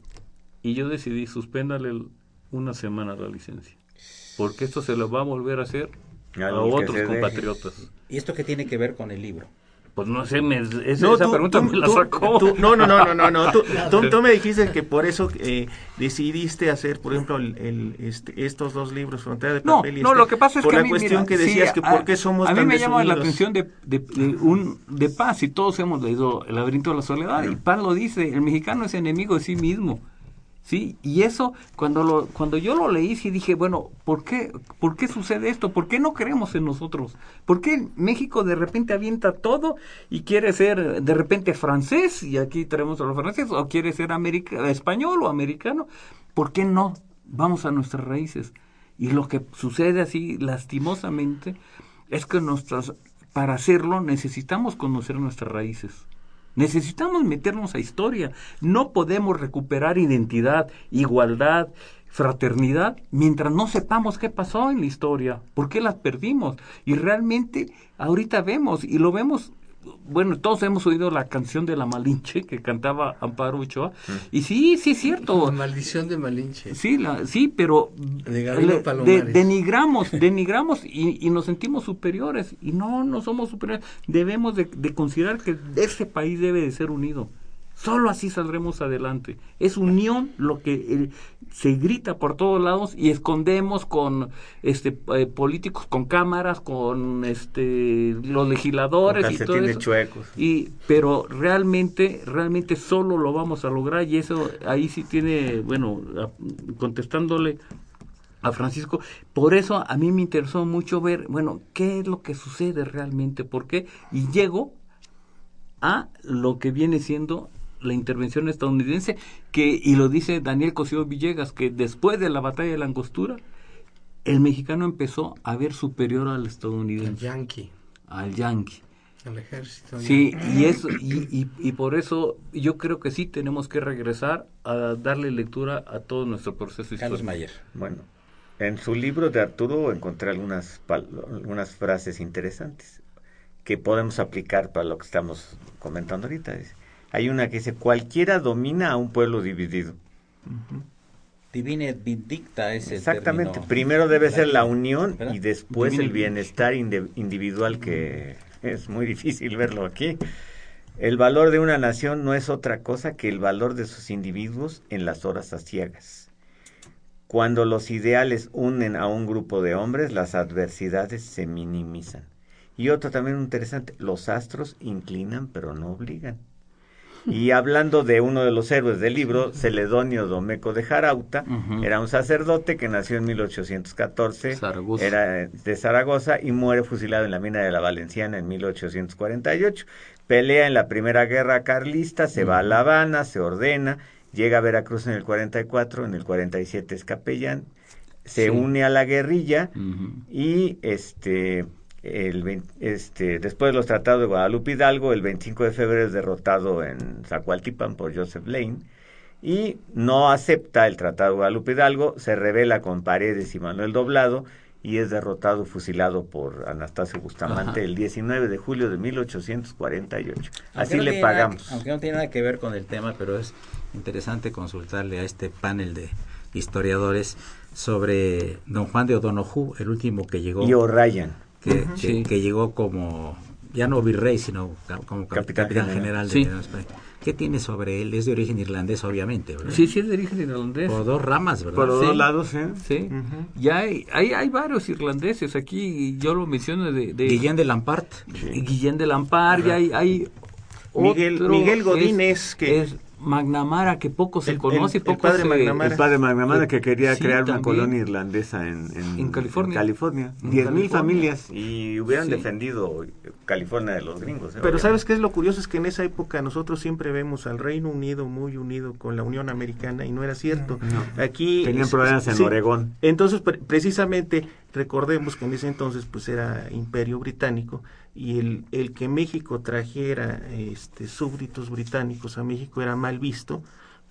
Y yo decidí suspéndale el- una semana la licencia. Porque esto se lo va a volver a hacer a otros deje. compatriotas. ¿Y esto qué tiene que ver con el libro? Pues no sé, me, esa, No, esa tú- pregunta tú- me la sacó. tú- no, no, no, no, no, no. Tú, tú- tú me dijiste que por eso eh, decidiste hacer, por ejemplo, el, el, este, estos dos libros, Frontera de No, Papel y no, este, lo que pasa es por que a la mí, cuestión mira, que decías sí, que a- por qué somos a mí tan me llama la atención de, de, de un de paz y todos hemos leído El laberinto de la soledad y Paz lo dice, el mexicano es enemigo de sí mismo. Sí, y eso cuando lo cuando yo lo leí sí dije, bueno, ¿por qué por qué sucede esto? ¿Por qué no creemos en nosotros? ¿Por qué México de repente avienta todo y quiere ser de repente francés y aquí tenemos a los franceses o quiere ser español o americano? ¿Por qué no vamos a nuestras raíces? Y lo que sucede así lastimosamente es que nuestras para hacerlo necesitamos conocer nuestras raíces. Necesitamos meternos a historia. No podemos recuperar identidad, igualdad, fraternidad mientras no sepamos qué pasó en la historia, por qué las perdimos. Y realmente ahorita vemos y lo vemos bueno, todos hemos oído la canción de la Malinche que cantaba Amparo Ochoa. Y sí, sí es cierto. La maldición de Malinche. Sí, la, sí, pero De le- denigramos, denigramos y, y nos sentimos superiores. Y no, no somos superiores. Debemos de, de considerar que ese país debe de ser unido. Solo así saldremos adelante. Es unión lo que eh, se grita por todos lados y escondemos con este eh, políticos, con cámaras, con este los legisladores y todo eso. chuecos. Y pero realmente realmente solo lo vamos a lograr y eso ahí sí tiene, bueno, contestándole a Francisco, por eso a mí me interesó mucho ver, bueno, qué es lo que sucede realmente, por qué y llego a lo que viene siendo la intervención estadounidense, que, y lo dice Daniel Cosío Villegas, que después de la batalla de la angostura, el mexicano empezó a ver superior al estadounidense, yankee. al yanqui. El ejército. Sí, y eso y, y, y por eso yo creo que sí tenemos que regresar a darle lectura a todo nuestro proceso Carlos histórico. Mayer. Bueno, en su libro de Arturo encontré algunas, pal- algunas frases interesantes que podemos aplicar para lo que estamos comentando ahorita. Dice, Hay una que dice, cualquiera domina a un pueblo dividido. Divine Vindicta es Exactamente. término Primero debe ser la unión ¿verdad? y después Divine el bienestar individual que es muy difícil verlo aquí. El valor de una nación no es otra cosa que el valor de sus individuos en las horas aciagas. Cuando los ideales unen a un grupo de hombres, las adversidades se minimizan. Y otro también interesante, los astros inclinan pero no obligan. Y hablando de uno de los héroes del libro, Celedonio Domeco de Jarauta, era un sacerdote que nació en 1814, Zaragoza. era de Zaragoza y muere fusilado en la mina de la Valenciana en 1848. Pelea en la Primera Guerra Carlista, se va a La Habana, se ordena, llega a Veracruz en el 44, en el 47 es capellán, se Sí. une a la guerrilla y este el vein- este después de los tratados de Guadalupe Hidalgo el 25 de febrero es derrotado en Zacualtipan por Joseph Lane y no acepta el tratado de Guadalupe Hidalgo se rebela con Paredes y Manuel Doblado y es derrotado fusilado por Anastasio Bustamante Ajá. el 19 de julio de 1848 Aunque así no le pagamos que- aunque no tiene nada que ver con el tema, pero es interesante consultarle a este panel de historiadores sobre don Juan de O'Donoghue, el último que llegó, y O'Ryan que, Ujú. que- Sí. que llegó como, ya no virrey, sino como cap- Capitán capitán, general. de Sí. España. ¿Qué tiene sobre él? Es de origen irlandés, obviamente, ¿verdad? Sí, sí, es de origen irlandés. Por dos ramas, ¿verdad? por Sí. dos lados ¿eh? Sí, ya hay, hay, hay varios irlandeses aquí, yo lo menciono de... de Guillén de Lampart. Guillén de Lampar, ya hay, hay Miguel- otro Miguel Godínez, que- es Magnamara, que poco se El- conoce, el- el poco padre se... Magnamara. El padre Magnamara que quería Sí, crear una colonia irlandesa en, en, En California. California. 10 mil California. familias y hubieran Sí. defendido California de los gringos. ¿eh? Pero Obviamente. ¿sabes qué es lo curioso? Es que en esa época nosotros siempre vemos al Reino Unido muy unido con la Unión Americana y no era cierto. Aquí Tenían problemas en sí. Oregón. Entonces, pre- precisamente, recordemos que en ese entonces pues era imperio británico y el, el que México trajera este, súbditos británicos a México era mal visto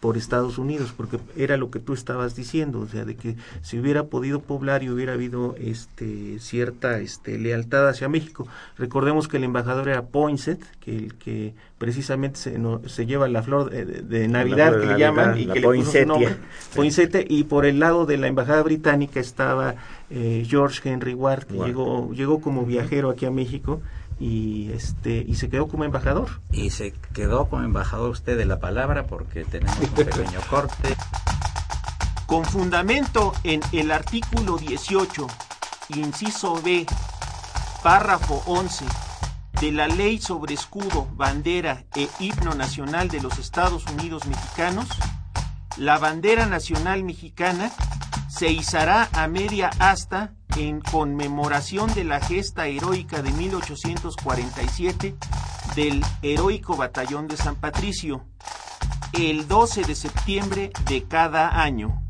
por Estados Unidos, porque era lo que tú estabas diciendo, o sea, de que si hubiera podido poblar y hubiera habido este cierta este lealtad hacia México. Recordemos que el embajador era Poinsett, que el que precisamente se, no- se lleva la flor de, de- Navidad flor de que le llaman y que le puso su nombre, Poinsette, y por el lado de la embajada británica estaba eh, George Henry Ward, que Ward. llegó llegó como viajero aquí a México y este y se quedó como embajador. Y se quedó como embajador usted de la palabra porque tenemos un pequeño corte. Con fundamento en el artículo 18, inciso B, párrafo 11 de la Ley sobre Escudo, Bandera e Himno Nacional de los Estados Unidos Mexicanos, la bandera nacional mexicana se izará a media asta en conmemoración de la gesta heroica de 1847 del heroico batallón de San Patricio, el 12 de septiembre de cada año.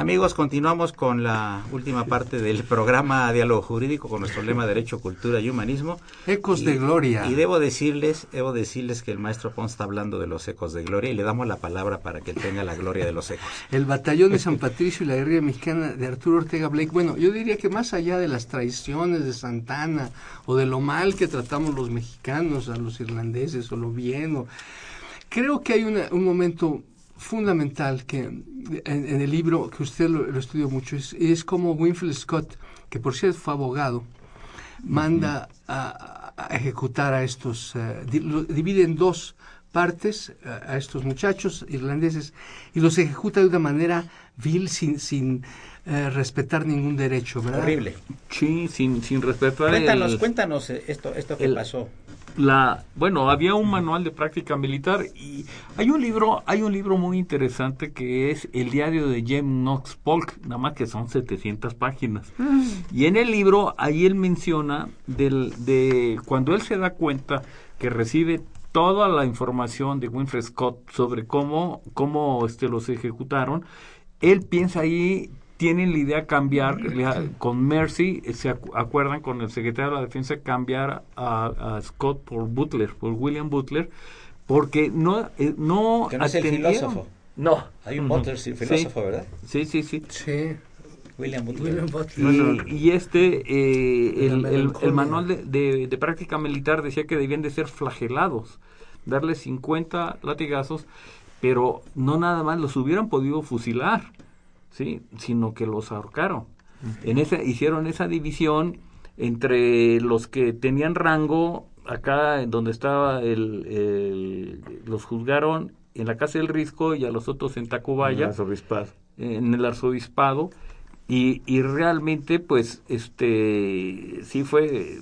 Amigos, continuamos con la última parte del programa Diálogo Jurídico con nuestro lema Derecho, Cultura y Humanismo. Ecos Y- de gloria. Y debo decirles, debo decirles que el maestro Pons está hablando de los ecos de gloria y le damos la palabra para que tenga la gloria de los ecos. El batallón de San Patricio y la guerrilla mexicana de Arturo Ortega Blake. Bueno, yo diría que más allá de las traiciones de Santana o de lo mal que tratamos los mexicanos a los irlandeses o lo bien, o... creo que hay una- un momento fundamental que en, en el libro que usted lo, lo estudió mucho es, es como Winfield Scott, que por cierto fue abogado, manda a, a ejecutar a estos, eh, di- lo divide en dos partes eh, a estos muchachos irlandeses y los ejecuta de una manera vil sin, sin eh, respetar ningún derecho, ¿verdad? Horrible. Sí, sin, sin respetar Cuéntanos, el- cuéntanos esto, esto que el- pasó. La bueno había un manual de práctica militar y hay un libro hay un libro muy interesante que es el diario de James Knox Polk nada más que son 700 páginas. Y en el libro ahí él menciona del de cuando él se da cuenta que recibe toda la información de Winfred Scott sobre cómo cómo este los ejecutaron él piensa ahí tienen la idea cambiar con Mercy eh, se acu- acuerdan con el secretario de la defensa cambiar a, a Scott por Butler por William Butler porque no eh, no Que no es el filósofo. no Hay un. Butler, sí, filósofo, ¿verdad? sí sí sí Sí. William Butler. William Butler. y, y este, eh, el, el- el melancolía. manual de, de- de práctica militar decía que debían de ser flagelados, darles 50 latigazos, pero no nada más los hubieran podido fusilar, ¿sí? sino que los ahorcaron. En esa, hicieron esa división entre los que tenían rango, acá en donde estaba el, el- los juzgaron en la casa del Risco y a los otros en Tacubaya en el arzobispado y, y realmente pues este sí fue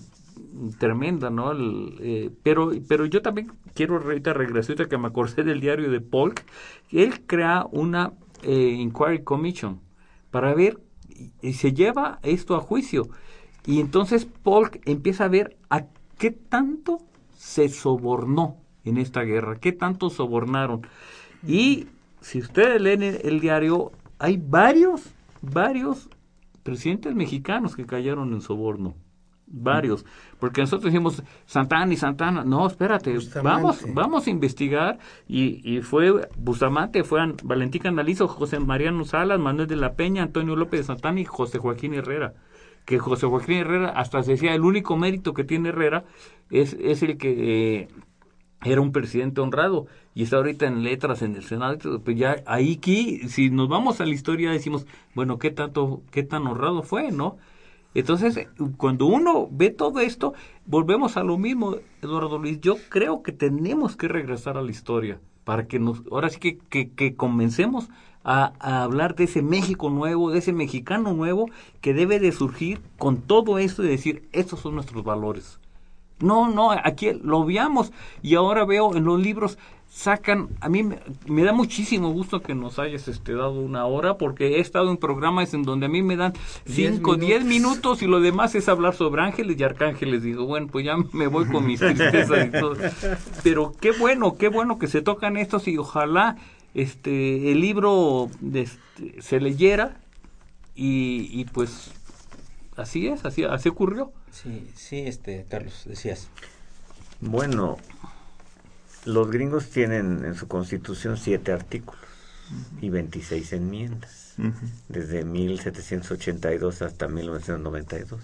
tremenda no El, eh, pero pero yo también quiero ahorita regresar ahorita que me acordé del diario de Polk él crea una eh, inquiry commission para ver y, se lleva esto a juicio y entonces Polk empieza a ver a qué tanto se sobornó en esta guerra? ¿Qué tanto sobornaron? Y si ustedes leen el diario, hay varios, varios presidentes mexicanos que cayeron en soborno. Varios. Porque nosotros dijimos Santana y Santana. No, espérate, Bustamante. vamos, vamos a investigar. Y, y fue Bustamante, fue An- Valentín Canalizo, José Mariano Salas, Manuel de la Peña, Antonio López de Santana y José Joaquín Herrera. Que José Joaquín Herrera hasta se decía el único mérito que tiene Herrera es, es el que eh, era un presidente honrado y está ahorita en letras en el Senado. Pues ya ahí que si nos vamos a la historia decimos, bueno, qué tanto, qué tan honrado fue, ¿no? Entonces, eh, cuando uno ve todo esto, volvemos a lo mismo, Eduardo Luis. Yo creo que tenemos que regresar a la historia para que nos, ahora sí que, que, comencemos a, a hablar de ese México nuevo, de ese mexicano nuevo que debe de surgir con todo esto y decir, estos son nuestros valores. No, no, aquí lo veamos y ahora veo en los libros sacan, a mí me, me da muchísimo gusto que nos hayas este, dado una hora porque he estado en programas en donde a mí me dan Diez 5, 10 minutos. minutos y lo demás es hablar sobre ángeles y arcángeles. Digo, bueno, pues ya me voy con mis tristezas y todo. Pero qué bueno, qué bueno que se tocan estos y ojalá este el libro este, se leyera y, y pues así es, así, así ocurrió. Sí, sí, este, Carlos, decías. Bueno, los gringos tienen en su constitución siete artículos y 26 enmiendas, desde 1782 hasta 1992.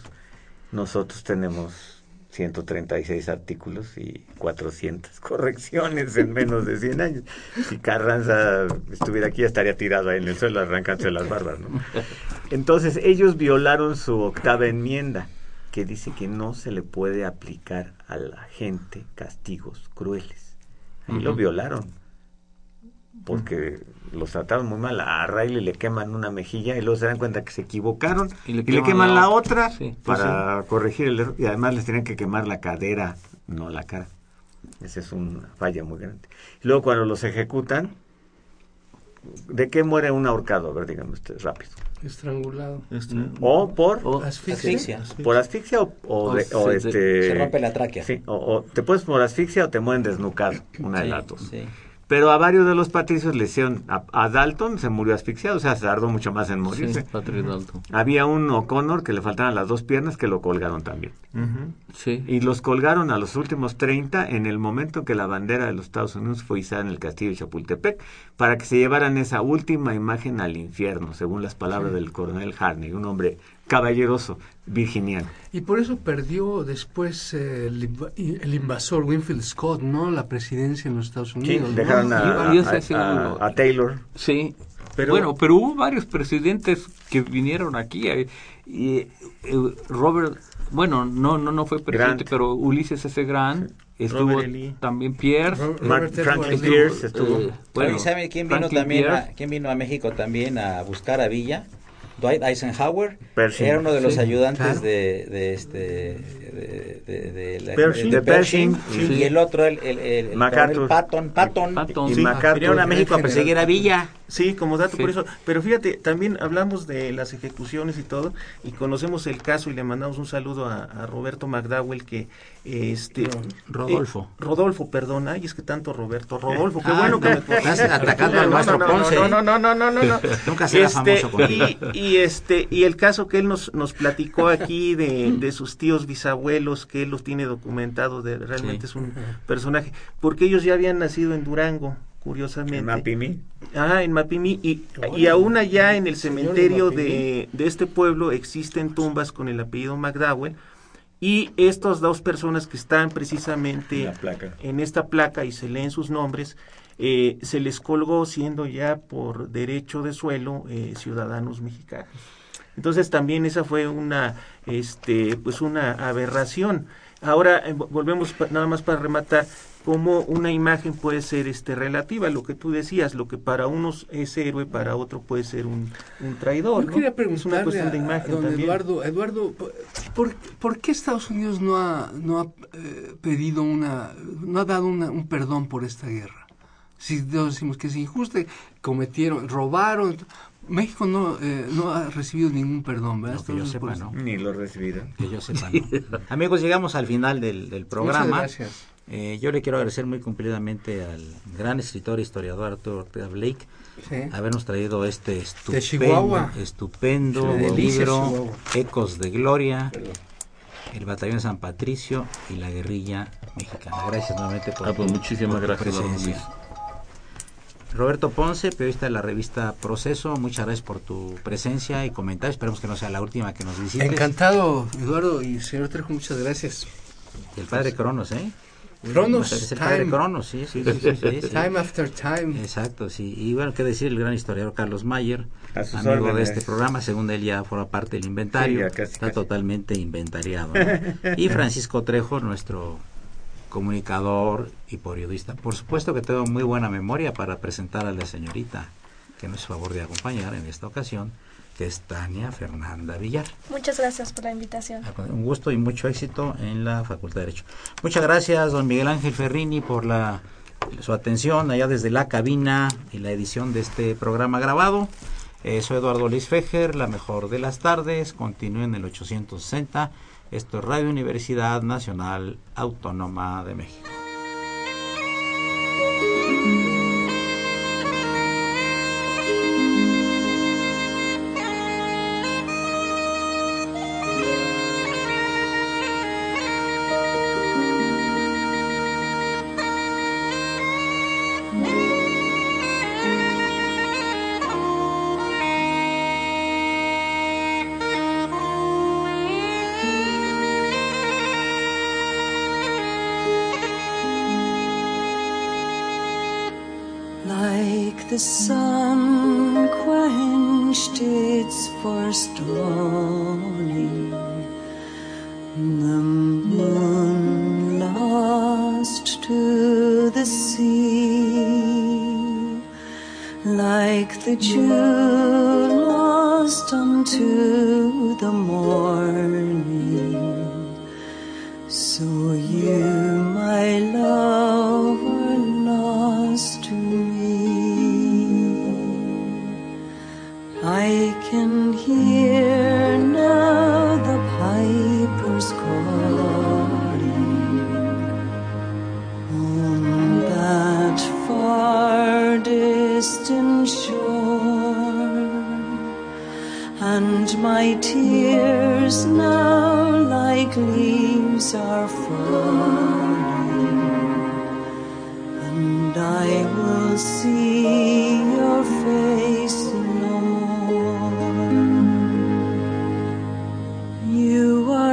Nosotros tenemos 136 artículos y 400 correcciones en menos de 100 años. Si Carranza estuviera aquí, estaría tirado ahí en el suelo arrancándose las barbas. ¿no? Entonces, ellos violaron su octava enmienda, que dice que no se le puede aplicar a la gente castigos crueles. Ahí lo violaron. Porque los trataron muy mal. A Riley le queman una mejilla y luego se dan cuenta que se equivocaron Y y le le, queman la la otra. otra Sí, pues para corregir el error. Y además les tenían que quemar la cadera, no la cara. Esa es una falla muy grande. Y luego cuando los ejecutan, ¿de qué muere un ahorcado? A ver, díganme ustedes rápido. Estrangulado. Este, O por, O- Asfixia. Asfixia. por asfixia o, o O de- o se- este... Se rompe la tráquea. Sí, o, o te puedes por asfixia o te mueren desnucado, una de Sí, las dos. sí. Pero a varios de los patricios le hicieron, a, a Dalton se murió asfixiado, o sea, se tardó mucho más en Sí, morirse. Patrick Dalton. Había un O'Connor que le faltaban las dos piernas que lo colgaron también. Sí. Y los colgaron a los últimos 30 en el momento que la bandera de los Estados Unidos fue izada en el castillo de Chapultepec para que se llevaran esa última imagen al infierno, según las palabras del coronel Harney, un hombre caballeroso, virginiano. Y por eso perdió después eh, el, inva- el invasor Winfield Scott, ¿no? La presidencia en los Estados Unidos. ¿no? dejaron a, Y- y ese a- sí a- lo- a Taylor. Sí. Pero- bueno, pero hubo varios presidentes que vinieron aquí. eh, y, eh, Robert, bueno, no, no, no fue presidente, Grant. pero Ulises S. Grant, estuvo Robert E. Lee. también Pierce. Robert Franklin. Pierce estuvo. eh, bueno, ¿sabe quién vino Franklin también a, quién vino a México también a buscar a Villa? Dwight Eisenhower Pershing. era uno de los Sí, ayudantes claro. de, de este de, de, de la- Pershing. de De Pershing, y, sí. y el otro el, el, el, Patton Patton, Patton. Y Sí. MacArthur. a México a perseguir a Villa Sí, como dato Sí. por eso. Pero fíjate, también hablamos de las ejecuciones y todo, y conocemos el caso y le mandamos un saludo a, a Roberto McDowell que este Rodolfo. eh, Rodolfo, perdón, ay, es que tanto Roberto, Rodolfo, qué Ah, bueno que me estás atacando al No, maestro no, no, Ponce, No, ¿eh? no, no, no, no, no, no. Nunca será Este, famoso contigo. y, y este y el caso que él nos nos platicó aquí de, de sus tíos bisabuelos que él los tiene documentados de realmente Sí. es un personaje porque ellos ya habían nacido en Durango curiosamente En Mapimí. Ah, en Mapimí. Y, y aún allá en el cementerio de de, este pueblo existen tumbas con el apellido McDowell. Y estas dos personas que están precisamente placa. en esta placa y se leen sus nombres, eh, se les colgó siendo ya por derecho de suelo eh, ciudadanos mexicanos. Entonces también esa fue una, este, pues una aberración. Ahora eh, vo- volvemos nada más para rematar cómo una imagen puede ser este relativa, lo que tú decías, lo que para unos es héroe, para otro puede ser un, un traidor. Yo ¿no? quería es preguntarle una cuestión de a imagen don también. Eduardo, Eduardo, ¿por, por qué Estados Unidos no ha, no ha eh, pedido una, no ha dado una- un perdón por esta guerra? Si decimos que es injusta, cometieron, robaron, México no, eh, no ha recibido ningún perdón, ¿verdad? No, que yo sepa, por no. Ni lo recibieron. que yo sepa ¿no? amigos llegamos al final del, programa Muchas gracias. Eh, yo le quiero agradecer muy cumplidamente al gran escritor e historiador Arturo Ortega Blake Sí. habernos traído este estupendo, Sí, libro. Ecos de Gloria, el Batallón de San Patricio y la guerrilla mexicana. Gracias nuevamente por, Ah, pues muchísimas tu gracias, presencia. Roberto Ponce, periodista de la revista Proceso, muchas gracias por tu presencia y comentarios. Esperemos que no sea la última que nos visites. Encantado, Eduardo y señor Trejo, muchas gracias. Y el padre Cronos, ¿eh? Cronos, Es el padre time. Cronos, sí, sí, sí. sí, sí, sí. Time after time. Exacto, sí. Y bueno, qué decir el gran historiador Carlos Mayer, amigo de este programa, según él ya forma parte del inventario, Sí, ya casi, está casi. totalmente inventariado. ¿no? Y Francisco Trejo, nuestro comunicador y periodista. Por supuesto que tengo muy buena memoria para presentar a la señorita que nos favor de acompañar en esta ocasión, que es Tania Fernanda Villar. Muchas gracias por la invitación. Un gusto y mucho éxito en la Facultad de Derecho. Muchas gracias, don Miguel Ángel Ferrini, por la, su atención allá desde la cabina y la edición de este programa grabado. Eh, soy Eduardo Luis Fejer, la mejor de las tardes. Continúen en el 860. Esto es Radio Universidad Nacional Autónoma de México.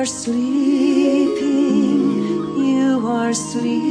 Are sleeping you are sleeping